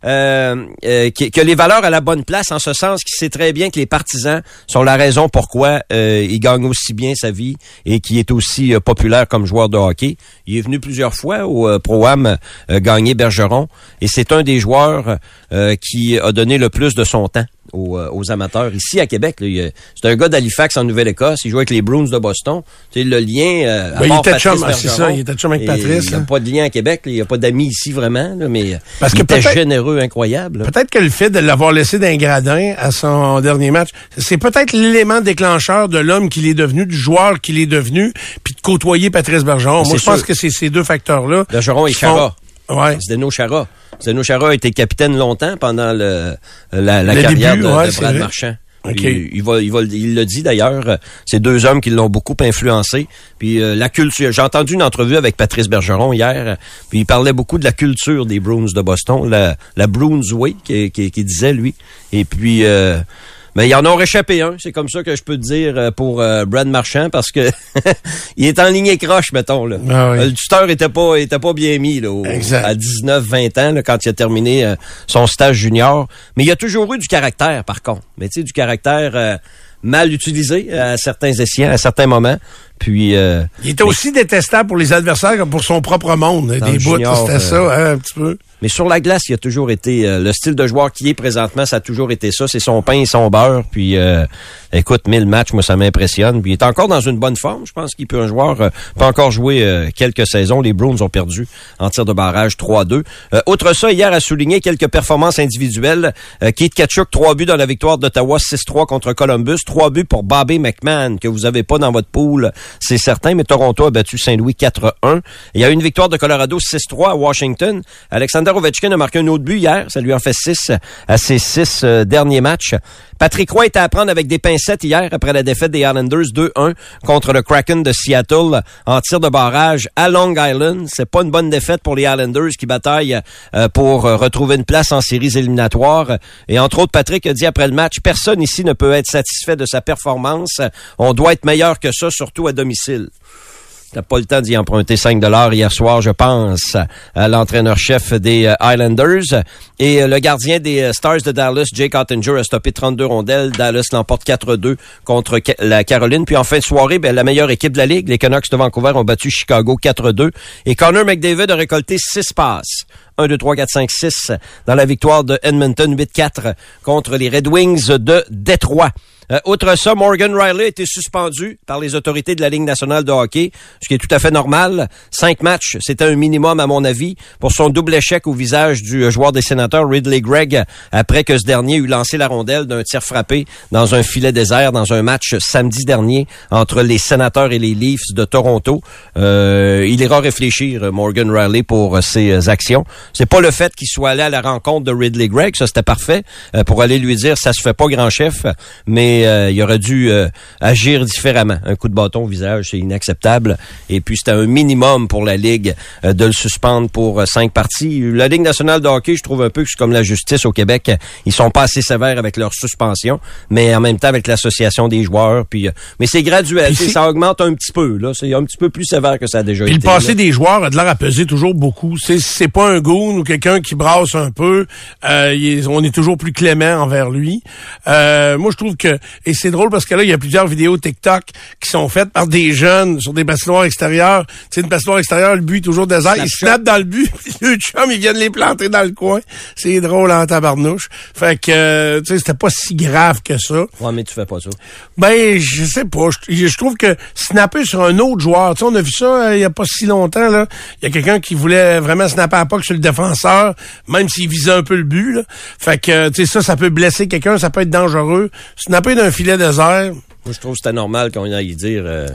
euh, euh, que les valeurs à la bonne place, en ce sens qu'il sait très bien que les partisans sont la raison pourquoi euh, il gagne aussi bien sa vie et qui est aussi euh, populaire comme joueur de hockey. Il est venu plusieurs fois au Pro-Am gagner Bergeron et c'est un des joueurs qui a donné le plus de son temps aux, euh, aux amateurs ici à Québec. là. Il, euh, C'est un gars d'Halifax en Nouvelle-Écosse. Il joue avec les Bruins de Boston. Tu sais, le lien. euh, à Ben, il était chum, ah, ça, il était chum avec Patrice, Il n'y a pas de lien à Québec. là. Il n'y a pas d'amis ici vraiment. là, mais Parce il que était généreux, incroyable. là. Peut-être que le fait de l'avoir laissé d'un gradin à son dernier match, c'est peut-être l'élément déclencheur de l'homme qu'il est devenu, du joueur qu'il est devenu, puis de côtoyer Patrice Bergeron. Moi, C'est je pense que c'est ces deux facteurs-là. Bergeron et Chara. Ouais. Zdeno Chara. Zdeno Chara a été capitaine longtemps pendant le, la, la Le carrière début, de, ouais, de Brad. Marchand. OK. Puis, il, va, il, va, il le dit d'ailleurs, c'est deux hommes qui l'ont beaucoup influencé. Puis euh, la culture, j'ai entendu une entrevue avec Patrice Bergeron hier, puis il parlait beaucoup de la culture des Bruins de Boston, la, la Bruins Way, qui, qui, qui disait lui. Et puis, euh, mais il en a réchappé un, c'est comme ça que je peux te dire euh, pour euh, Brad Marchand, parce que [LAUGHS] il est en ligne croche, mettons. Là. Ah oui. Euh, Le tuteur était pas, était pas bien mis là, au- à 19-20 ans, là, quand il a terminé euh, son stage junior. Mais il a toujours eu du caractère, par contre. Mais tu sais, du caractère euh, mal utilisé à certains escients, à certains moments. Puis, euh, Il était aussi détestable pour les adversaires comme pour son propre monde. Des bouts, c'était euh, ça, hein, un petit peu. Mais sur la glace, il a toujours été euh, le style de joueur qui est présentement, ça a toujours été ça. C'est son pain et son beurre. Puis, euh, écoute, 1000 matchs, moi, ça m'impressionne. Puis, il est encore dans une bonne forme. Je pense qu'il peut un joueur euh, peut encore jouer euh, quelques saisons. Les Bruins ont perdu en tir de barrage 3-2. Euh, outre ça, hier a souligné quelques performances individuelles. Euh, Keith Kachuk, trois buts dans la victoire d'Ottawa 6-3 contre Columbus. Trois buts pour Bobby McMahon, que vous avez pas dans votre pool, c'est certain. Mais Toronto a battu Saint-Louis 4-1. Il y a eu une victoire de Colorado 6-3 à Washington. Ovechkin a marqué un autre but hier. Ça lui en fait 6 à ses six euh, derniers matchs. Patrick Roy était à prendre avec des pincettes hier après la défaite des Islanders 2-1 contre le Kraken de Seattle en tir de barrage à Long Island. C'est pas une bonne défaite pour les Islanders qui bataillent euh, pour euh, retrouver une place en séries éliminatoires. Et entre autres, Patrick a dit après le match, personne ici ne peut être satisfait de sa performance. On doit être meilleur que ça, surtout à domicile. T'as pas le temps d'y emprunter 5 dollars hier soir, je pense, à l'entraîneur-chef des euh, Islanders. Et euh, le gardien des euh, Stars de Dallas, Jake Ottinger, a stoppé 32 rondelles. Dallas l'emporte 4-2 contre la Caroline. Puis en fin de soirée, ben, la meilleure équipe de la Ligue, les Canucks de Vancouver, ont battu Chicago 4-2. Et Connor McDavid a récolté 6 passes. 1, 2, 3, 4, 5, 6 dans la victoire de Edmonton 8-4 contre les Red Wings de Détroit. Euh, outre ça, Morgan Riley a été suspendu par les autorités de la Ligue nationale de hockey, ce qui est tout à fait normal. Cinq matchs, c'était un minimum à mon avis pour son double échec au visage du euh, joueur des sénateurs Ridley Gregg après que ce dernier eut lancé la rondelle d'un tir frappé dans un filet désert dans un match samedi dernier entre les sénateurs et les Leafs de Toronto. Euh, il ira réfléchir, euh, Morgan Riley, pour ses actions. C'est pas le fait qu'il soit allé à la rencontre de Ridley Gregg, ça c'était parfait, pour aller lui dire ça se fait pas grand chef, mais mais euh, il aurait dû euh, agir différemment. Un coup de bâton au visage, c'est inacceptable. Et puis, c'était un minimum pour la Ligue euh, de le suspendre pour cinq parties. La Ligue nationale de hockey, je trouve un peu que c'est comme la justice au Québec. Ils sont pas assez sévères avec leur suspension, mais en même temps avec l'association des joueurs. Puis, mais c'est graduel. Ça augmente un petit peu. là. C'est un petit peu plus sévère que ça a déjà Puis le été. passé là. des joueurs a de l'air à peser toujours beaucoup. C'est c'est pas un goon ou quelqu'un qui brasse un peu. Est- on est toujours plus clément envers lui. Euh, moi, je trouve que et c'est drôle parce que là, il y a plusieurs vidéos TikTok qui sont faites par des jeunes sur des patinoires extérieures. Tu sais, une patinoire extérieure, le but est toujours désert. Ils Snapchat. snappent dans le but. [LAUGHS] Deux chums, ils viennent les planter dans le coin. C'est drôle en tabarnouche. Fait que, euh, tu sais, c'était pas si grave que ça. Ouais, mais tu fais pas ça. Ben, je sais pas. Je, je trouve que snapper sur un autre joueur, tu sais, on a vu ça euh, il y a pas si longtemps, là. Il y a quelqu'un qui voulait vraiment snapper à pas sur le défenseur, même s'il visait un peu le but, là. Fait que, tu sais, ça, ça peut blesser quelqu'un, ça peut être dangereux. Snapper d'un filet désert, Moi, je trouve que c'était normal qu'on aille dire. euh,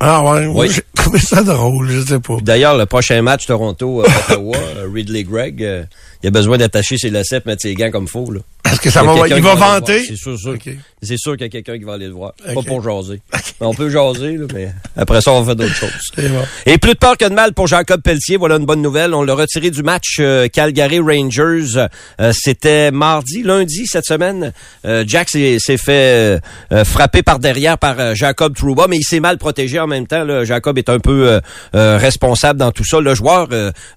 ah ouais, Oui. j'ai trouvé ça drôle, je sais pas. D'ailleurs, le prochain match Toronto-Ottawa, [LAUGHS] Ridley Gregg, euh, il a besoin d'attacher ses lacets, mettre ses gants comme faux. Là. Est-ce que ça Il va, il va vanter? C'est sûr, sûr. C'est sûr qu'il y a quelqu'un qui va aller le voir. Pas pour jaser. [LAUGHS] On peut jaser, là, mais après ça, on va faire d'autres choses. [LAUGHS] Bon. Et plus de peur que de mal pour Jacob Pelletier. Voilà une bonne nouvelle. On l'a retiré du match euh, Calgary Rangers. Euh, C'était mardi, lundi cette semaine. Euh, Jack s'est fait frapper par derrière par Jacob Trouba, mais il s'est mal protégé en même temps. là. Jacob est un peu responsable dans tout ça. Le joueur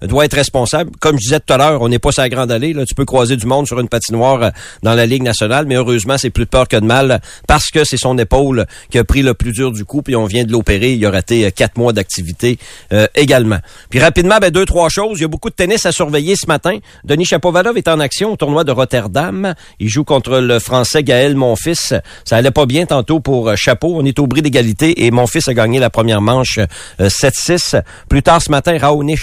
doit être responsable. Comme je disais tout à l'heure, on n'est pas la grande allée. Là. Tu peux croiser du monde sur une patinoire euh, dans la Ligue nationale, mais heureusement, c'est plus peur que de mal parce que c'est son épaule qui a pris le plus dur du coup, puis on vient de l'opérer. Il a raté euh, quatre mois d'activité euh, également. Puis rapidement, ben, deux, trois choses. Il y a beaucoup de tennis à surveiller ce matin. Denis Chapovalov est en action au tournoi de Rotterdam. Il joue contre le Français Gaël Monfils. Ça allait pas bien tantôt pour Chapeau. On est au bris d'égalité et Monfils a gagné la première manche euh, 7-6. Plus tard ce matin, Raonic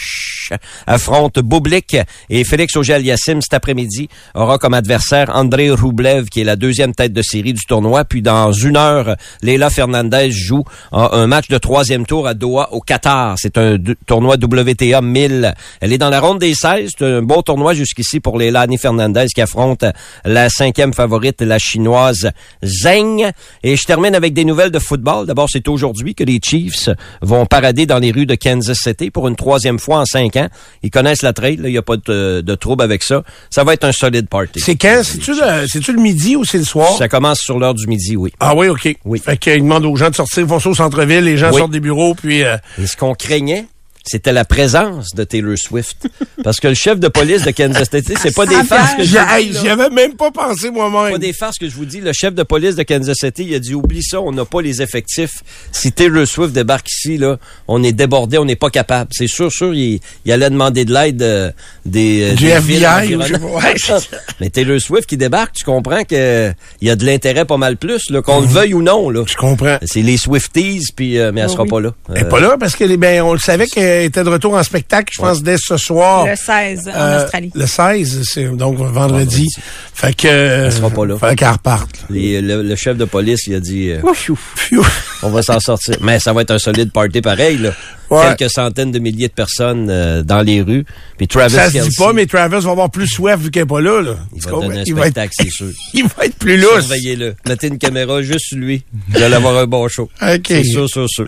affronte Bublik et Félix Auger-Aliassime cet après-midi aura comme adversaire André Roublev qui est la deuxième tête de série du tournoi. Puis dans une heure, Leila Fernandez joue un match de troisième tour à Doha au Qatar. C'est un tournoi WTA 1000. Elle est dans la ronde des 16. C'est un beau tournoi jusqu'ici pour Leila Annie Fernandez qui affronte la cinquième favorite, la chinoise Zheng. Et je termine avec des nouvelles de football. D'abord, c'est aujourd'hui que les Chiefs vont parader dans les rues de Kansas City pour une troisième fois en cinq ans. Ils connaissent la trail, il n'y a pas de, de trouble avec ça. Ça va être un solide party. C'est quand? C'est-tu le, le midi ou c'est le soir? Ça commence sur l'heure du midi, oui. Ah oui, OK. Oui. Fait qu'ils demandent aux gens de sortir, ils vont ça au centre-ville, les gens Oui. sortent des bureaux, puis... euh, Et ce qu'on craignait, c'était la présence de Taylor Swift. [LAUGHS] Parce que le chef de police de Kansas City, c'est pas des Ah, farces que je J'y avais même pas pensé moi-même. pas des farces que je vous dis. Le chef de police de Kansas City, il a dit oublie ça, on n'a pas les effectifs. Si Taylor Swift débarque ici, là, on est débordé, on n'est pas capable. C'est sûr, sûr, il, il allait demander de l'aide euh, des, euh, Du des FBI villes ou. Ouais. [LAUGHS] Mais Taylor Swift qui débarque, tu comprends que il y a de l'intérêt pas mal plus, là, qu'on le veuille ou non. Là. Je comprends. C'est les Swifties, puis euh, mais elle Oh sera oui. pas là. Elle est Euh, pas là parce que ben, on le savait qu'elle était de retour en spectacle, je pense, dès ce soir. Le 16 en Euh, Australie. Le 16, c'est donc vendredi. Vendredi. Fait que. Elle sera pas là. Fait qu'elle reparte. les- le, le chef de police, il a dit euh, Pfiou. on va s'en sortir. Mais ça va être un solide party pareil. Là. Ouais. Quelques centaines de milliers de personnes euh, dans les rues. Puis Travis Ça se dit pas, mais Travis va avoir plus soif vu qu'elle est pas là. là. il va donner un il, va être, spectacle, c'est sûr. [LAUGHS] il va être plus lousse. Surveillez-le. Mettez une caméra juste sur lui. Vous allez avoir un bon show. [LAUGHS] OK. C'est sûr, sûr, sûr.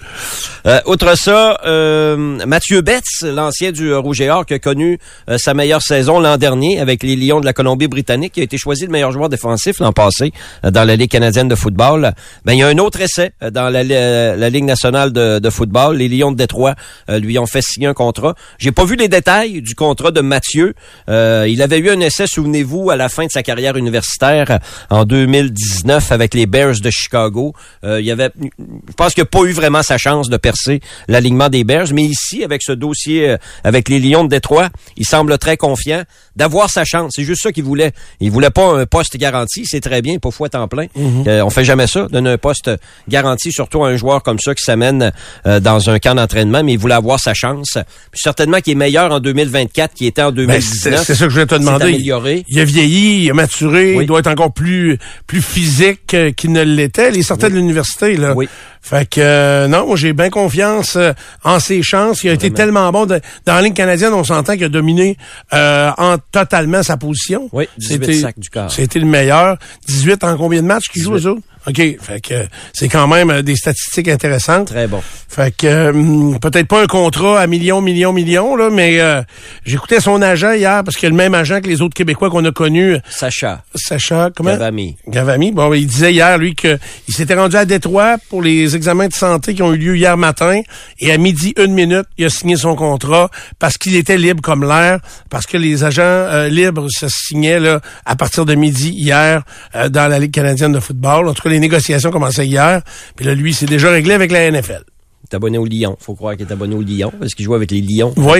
Euh, outre ça, euh, Mathieu Betts, l'ancien du euh, Rouge et Or, qui a connu sa meilleure saison l'an dernier avec les Lions de la Colombie-Britannique, qui a été choisi le meilleur joueur défensif l'an passé dans la Ligue canadienne de football. Ben, il y a un autre essai dans la, la Ligue nationale de, de football. Les Lions de Détroit euh, lui ont fait signer un contrat. J'ai pas vu les détails du contrat de Mathieu. Euh, il avait eu un essai, souvenez-vous, à la fin de sa carrière universitaire euh, en 2019 avec les Bears de Chicago. Euh, il y avait, je pense qu'il n'a pas eu vraiment sa chance de percer l'alignement des Bears, mais ici, avec ce dossier, avec les Lions de Détroit, il semble très confiant d'avoir sa chance. C'est juste ça qu'il voulait. Il voulait pas un poste garanti, c'est très bien, pas fois temps plein. Euh, on fait jamais ça, donner un poste garanti, surtout à un joueur comme ça qui s'amène euh, dans un camp d'entraînement, mais il voulait avoir sa chance. Puis certainement qu'il est meilleur en 2024 qu'il était en Ben, c'est 2019. c'est ça que je voulais te demander. amélioré. Il a vieilli, il a maturé, Oui. il doit être encore plus plus physique qu'il ne l'était. Il sortait de l'université là. Oui. Fait que euh, non, moi j'ai bien confiance euh, en ses chances. Il a été tellement bon de- dans la ligne canadienne, on s'entend qu'il a dominé euh, en totalement sa position. Oui, 18 C'était- sacs du quart. C'était le meilleur. 18 en combien de matchs qu'il joue 18. eux autres? OK. Fait que c'est quand même euh, des statistiques intéressantes. Très bon. Fait que euh, peut-être pas un contrat à millions, millions, millions, là, mais euh, j'écoutais son agent hier parce qu'il a le même agent que les autres Québécois qu'on a connus. Sacha. Sacha, comment? Gavami. Gavami. Bon, il disait hier, lui, qu'il s'était rendu à Détroit pour les examens de santé qui ont eu lieu hier matin. Et à midi, une minute, il a signé son contrat parce qu'il était libre comme l'air, parce que les agents euh, libres se signaient là, à partir de midi hier euh, dans la Ligue canadienne de football. En tout cas, les négociations commençaient hier. Puis là, lui, c'est déjà réglé avec la NFL. Est abonné au Lion. Faut croire qu'il est abonné au Lion parce qu'il joue avec les Lions. Oui,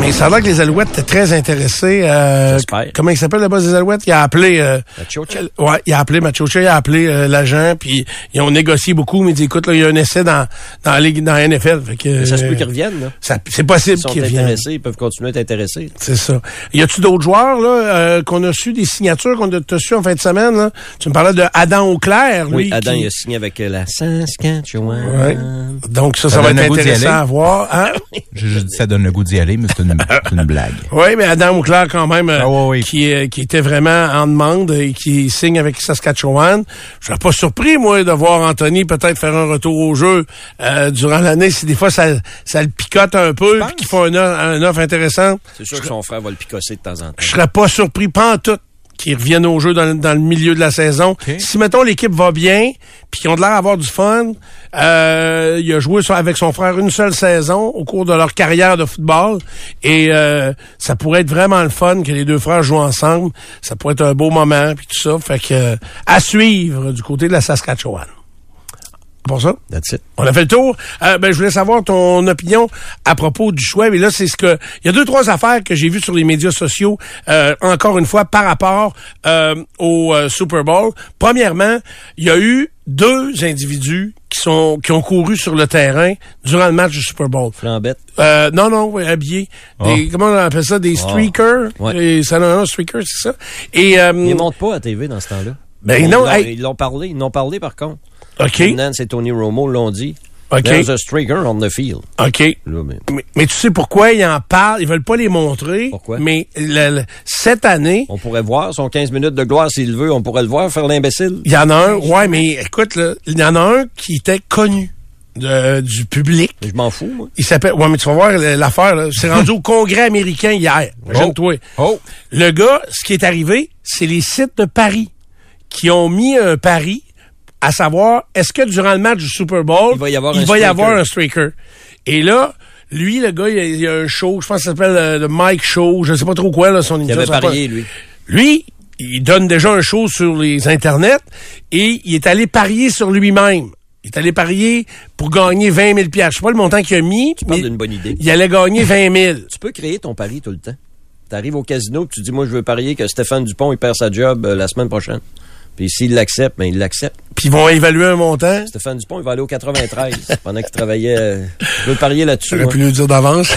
mais ça a l'air que les Alouettes étaient très intéressés. Euh, J'espère. comment il s'appelle le boss des Alouettes? Il a appelé... Euh, Machocha. Ouais, il a appelé Machocha, il a appelé euh, l'agent, puis ils ont négocié beaucoup, mais il dit, écoute, là, il y a un essai dans, dans la Ligue, dans la NFL. Fait que, Mais ça se peut qu'ils reviennent. C'est possible Ils sont qu'ils reviennent. intéressés, ils peuvent continuer à être intéressés. C'est ça. Y a-tu d'autres joueurs là euh, qu'on a su des signatures qu'on a su en fin de semaine là? Tu me parlais de Adam Auclair, lui. Oui, Adam, qui- il a signé avec euh, la Saskatchewan. Ouais. Donc ça, ça, Ça va être intéressant à voir. Hein? [LAUGHS] J'ai juste dit ça donne le goût d'y aller, mais c'est une, blague. [LAUGHS] Oui, mais Adam Auclair, quand même, Ah ouais, ouais. Qui, euh, qui était vraiment en demande et qui signe avec Saskatchewan. Je serais pas surpris, moi, de voir Anthony peut-être faire un retour au jeu euh, durant l'année. Si des fois, ça, ça le picote un peu puis qu'il font un, offre- un offre intéressante, C'est sûr que son frère va le picosser de temps en temps. je serais pas surpris, pas en tout, qu'ils reviennent au jeu dans, le- dans le milieu de la saison. Si, mettons, l'équipe va bien, puis qu'ils ont de l'air d'avoir du fun, euh, il a joué avec son frère une seule saison au cours de leur carrière de football, et euh, ça pourrait être vraiment le fun que les deux frères jouent ensemble. Ça pourrait être un beau moment, puis tout ça. Fait que, à suivre du côté de la Saskatchewan. Pour ça? That's it. On a fait le tour. Euh, ben, je voulais savoir ton opinion à propos du choix. Mais là, c'est ce que il y a deux trois affaires que j'ai vues sur les médias sociaux. euh, encore une fois, par rapport euh, au euh, Super Bowl. Premièrement, il y a eu deux individus qui sont qui ont couru sur le terrain durant le match du Super Bowl. Flambette. Euh, non, non, habillés. Des, Comment on appelle ça? Des streakers? Ouais. Et ça, non, non, streakers, c'est ça? Et euh, Ils montent pas à TV dans ce temps-là. Ben Ils non, l'ont- hey. Ils l'ont parlé. Ils l'ont parlé, par contre. OK. Nance et Tony Romo l'ont dit. OK. There's a streaker on the field. OK. Là, mais Mais, mais tu sais pourquoi ils en parlent? Ils veulent pas les montrer. Pourquoi? Mais le- le- cette année, on pourrait voir son 15 minutes de gloire s'il veut. On pourrait le voir faire l'imbécile. il y en a un. Ouais, mais écoute, là, il y en a un qui était connu de- du public. Je m'en fous, moi. Il s'appelle. Ouais, mais tu vas voir l'affaire. C'est rendu au Congrès américain hier. Imagine-toi. Oh! Le gars, ce qui est arrivé, c'est les sites de paris qui ont mis un pari à savoir est-ce que durant le match du Super Bowl, Il va y avoir un va y streaker. avoir un streaker. Et là, lui, le gars, il y a, il a un show, je pense que ça s'appelle euh, le Mike Show, je sais pas trop quoi, là, son Il avait parié, pas- lui. Lui, il donne déjà un show sur les internets et il est allé parier sur lui-même. Il est allé parier pour gagner 20 000 Je sais pas le montant qu'il a mis. Tu parles mais d'une bonne idée. Il allait gagner 20 000 Tu peux créer ton pari tout le temps. Tu arrives au casino et tu dis, moi, je veux parier que Stéphane Dupont, il perd sa job euh, la semaine prochaine. Puis s'il l'accepte, ben, il l'accepte. Puis ils vont évaluer un montant. Stéphane Dupont, il va aller au 93 [LAUGHS] pendant qu'il travaillait. euh, je veux parier là-dessus. J'aurais moi. pu le dire d'avance.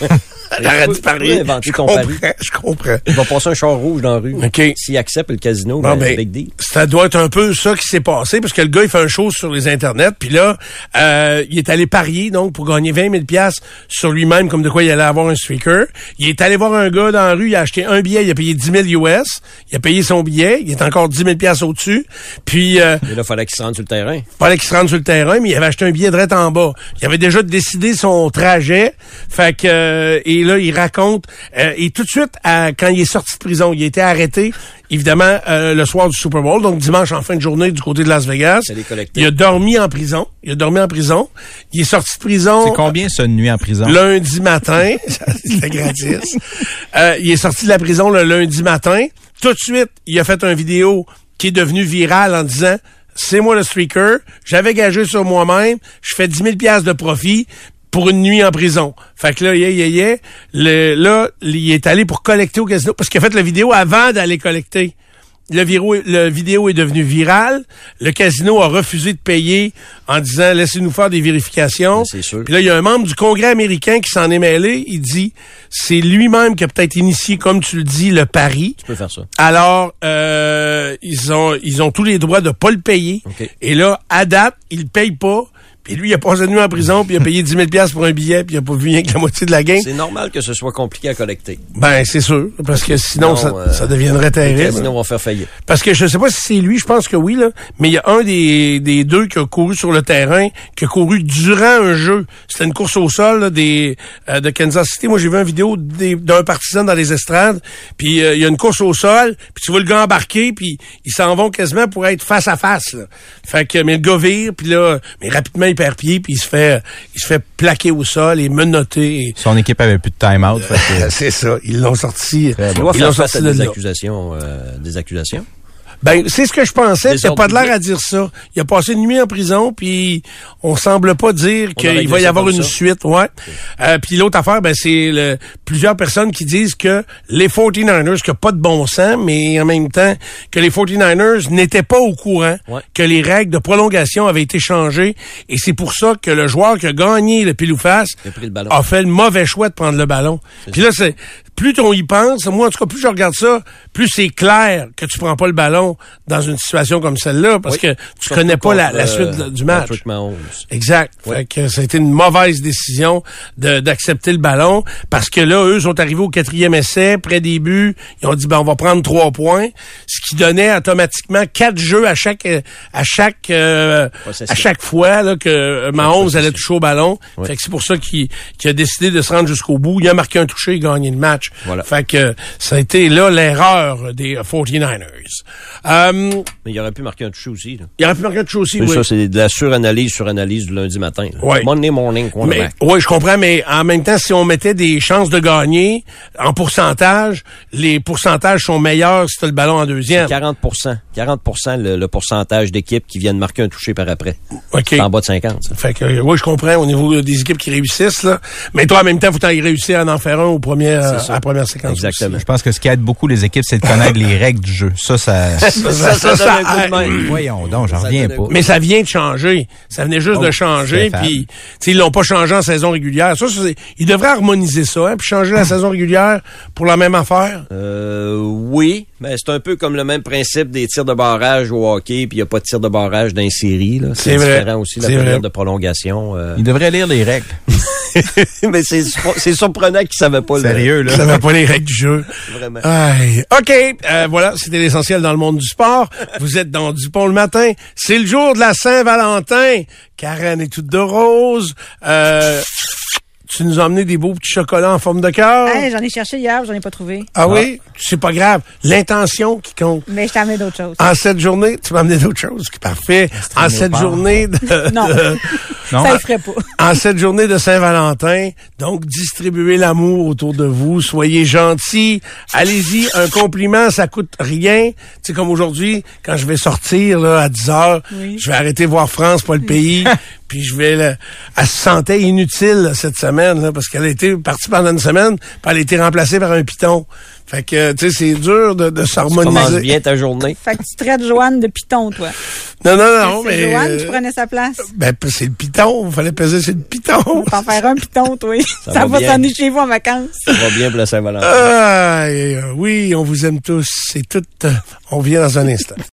[LAUGHS] [LAUGHS] Dû Je comprends, je comprends. Il va passer un char rouge dans la rue. OK. S'il accepte le casino, Bon, ben, ben, deal. ça doit être un peu ça qui s'est passé, parce que le gars, il fait un show sur les internets, puis là, euh, il est allé parier, donc, pour gagner 20 000 piastres sur lui-même, comme de quoi il allait avoir un streaker. Il est allé voir un gars dans la rue, il a acheté un billet, il a payé 10 000 US, il a payé son billet, il est encore 10 000 piastres au-dessus, puis... Euh, Et là, il fallait qu'il se rende sur le terrain. fallait qu'il se rende sur le terrain, mais il avait acheté un billet direct en bas. Il avait déjà décidé son trajet. Fait que euh, et là, il raconte euh, et tout de suite, à- quand il est sorti de prison, il a été arrêté, évidemment, euh, le soir du Super Bowl, donc dimanche en fin de journée du côté de Las Vegas. Il a dormi en prison. Il a dormi en prison. Il est sorti de prison. C'est combien ça, une nuit en prison? Lundi matin, [LAUGHS] c'était gratis. Euh, il est sorti de la prison le lundi matin. Tout de suite, il a fait une vidéo qui est devenue virale en disant c'est moi le streaker, j'avais gagé sur moi-même, je fais 10 000 piastres de profit pour une nuit en prison. Fait que là, yeah, yeah, yeah, le, là, il est allé pour collecter au casino, parce qu'il a fait la vidéo avant d'aller collecter. Le, viro, le vidéo est devenu viral. Le casino a refusé de payer en disant laissez-nous faire des vérifications. Ben, c'est sûr. Puis là, il y a un membre du Congrès américain qui s'en est mêlé. Il dit c'est lui-même qui a peut-être initié, comme tu le dis, le pari. Tu peux faire ça. Alors, euh, ils ont ils ont tous les droits de pas le payer. OK. Et là, à date, ils le payent pas. Puis lui, il a passé la nuit en prison, puis il a payé 10 000 piastres pour un billet, puis il a pas vu rien que la moitié de la game. C'est normal que ce soit compliqué à collecter. Ben, c'est sûr, parce que sinon, Non, ça, euh, ça deviendrait terrible. casinos vont faire faillite. Parce que je sais pas si c'est lui, je pense que oui, là, mais il y a un des, des deux qui a couru sur le terrain, qui a couru durant un jeu. C'était une course au sol là, des euh, de Kansas City. Moi, j'ai vu une vidéo d'un partisan dans les estrades, puis euh, il y a une course au sol, puis tu vois le gars embarquer, puis ils s'en vont quasiment pour être face à face. Là. Fait que mais le gars vire, puis là, mais rapidement il perd pied, puis il se fait il se fait plaquer au sol et menotter. et- Son équipe avait plus de time-out. [LAUGHS] c'est ça, ils l'ont sorti. Doit Ils l'ont faire face sorti à de des accusations. euh, des accusations? Ben, c'est ce que je pensais. T'as pas de l'air à dire ça. Il a passé une nuit en prison, puis on semble pas dire qu'il va y avoir une ça. suite. Ouais. Euh, puis l'autre affaire, ben c'est le- plusieurs personnes qui disent que les 49ers, qu'il n'y a pas de bon sens, mais en même temps que les 49ers n'étaient pas au courant Ouais. que les règles de prolongation avaient été changées. Et c'est pour ça que le joueur qui a gagné le pile ou face a fait le mauvais choix de prendre le ballon. Puis là, c'est plus on y pense, moi en tout cas, plus je regarde ça, plus c'est clair que tu prends pas le ballon dans une situation comme celle-là, parce Oui. que tu Surtout connais pas la, euh, suite du match. Patrick Mahomes. Exact. Ouais. Fait que ça a été une mauvaise décision d'accepter le ballon parce que là, eux sont arrivés au quatrième essai, près des buts. Ils ont dit, ben, on va prendre trois points, ce qui donnait automatiquement quatre jeux à chaque, euh, à chaque, euh, à chaque fois, là, que euh, Mahomes possession. allait toucher au ballon. Fait que c'est pour ça qu'il a décidé de se rendre jusqu'au bout. Il a marqué un touché, il a gagné le match. Voilà. Fait que ça a été là l'erreur des euh, 49ers. Euh, Mais il aurait pu marquer un touché aussi. Là. il aurait pu marquer un touché aussi, C'est oui. Ça, c'est de la suranalyse sur analyse du lundi matin. là. Ouais. Monday morning, cornerback. oui, je comprends, mais en même temps, si on mettait des chances de gagner en pourcentage, les pourcentages sont meilleurs si tu as le ballon en deuxième. 40% 40 le, le pourcentage d'équipes qui viennent marquer un touché par après. OK. En bas de 50. ça. Fait que, euh, oui, je comprends au niveau des équipes qui réussissent, là. Mais toi, en même temps, faut y réussir à en faire un au premier, euh, à la première séquence. Exactement. Je pense que ce qui aide beaucoup les équipes, c'est de connaître les règles du jeu. Ça, ça... Ça, ça, Ça. Voyons donc, j'en Ça reviens pas. Mais ça vient de changer. Ça venait juste Oh, de changer, puis tu sais, ils l'ont pas changé en saison régulière. Ça, c'est- ils devraient harmoniser ça, hein, puis changer la saison régulière pour la même affaire. Euh, oui, mais c'est un peu comme le même principe des tirs de barrage au hockey, puis il n'y a pas de tir de barrage dans les séries. là. C'est C'est vrai. différent aussi la période vrai. de prolongation. euh. Ils devraient lire les règles. [LAUGHS] mais c'est c'est surprenant qu'ils ne savaient pas. le- Sérieux, là. Ça va pas les règles du jeu. Vraiment. Aïe. OK, euh, voilà, c'était l'essentiel dans le monde du sport. Vous êtes dans Dupont le matin. C'est le jour de la Saint-Valentin. Karen est toute de rose. Euh, tu nous as emmené des beaux petits chocolats en forme de cœur? Hey, j'en ai cherché hier, j'en ai pas trouvé. ah oui? C'est pas grave. L'intention qui compte. Mais je t'ai amené d'autres choses. En cette journée, tu m'as amené d'autres choses. Parfait. En cette part. journée de, [LAUGHS] Non. de- [LAUGHS] Non? Ça ne ferait pas. en cette journée de Saint-Valentin, donc distribuez l'amour autour de vous, soyez gentils, allez-y, un compliment, ça coûte rien. Tu sais, comme aujourd'hui, quand je vais sortir là, à 10 heures, Oui. je vais arrêter voir France, pas le pays, [LAUGHS] puis je vais... là, elle se sentait inutile là, cette semaine, là, parce qu'elle a été partie pendant une semaine, puis elle a été remplacée par un piton. Fait que, tu sais, c'est dur de, de Tu s'harmoniser. bien ta journée. Fait que tu traites Joanne de piton, toi. Non, non, non, c'est mais... Joanne qui euh, prenait sa place. ben, c'est le piton, il fallait peser sur le piton. T'en faire un piton, toi. [LAUGHS] Ça, va va bien. s'en aller chez vous en vacances. Ça va bien pour la Saint-Valentin. Ah, euh, oui, on vous aime tous. C'est tout. euh, on vient dans un instant.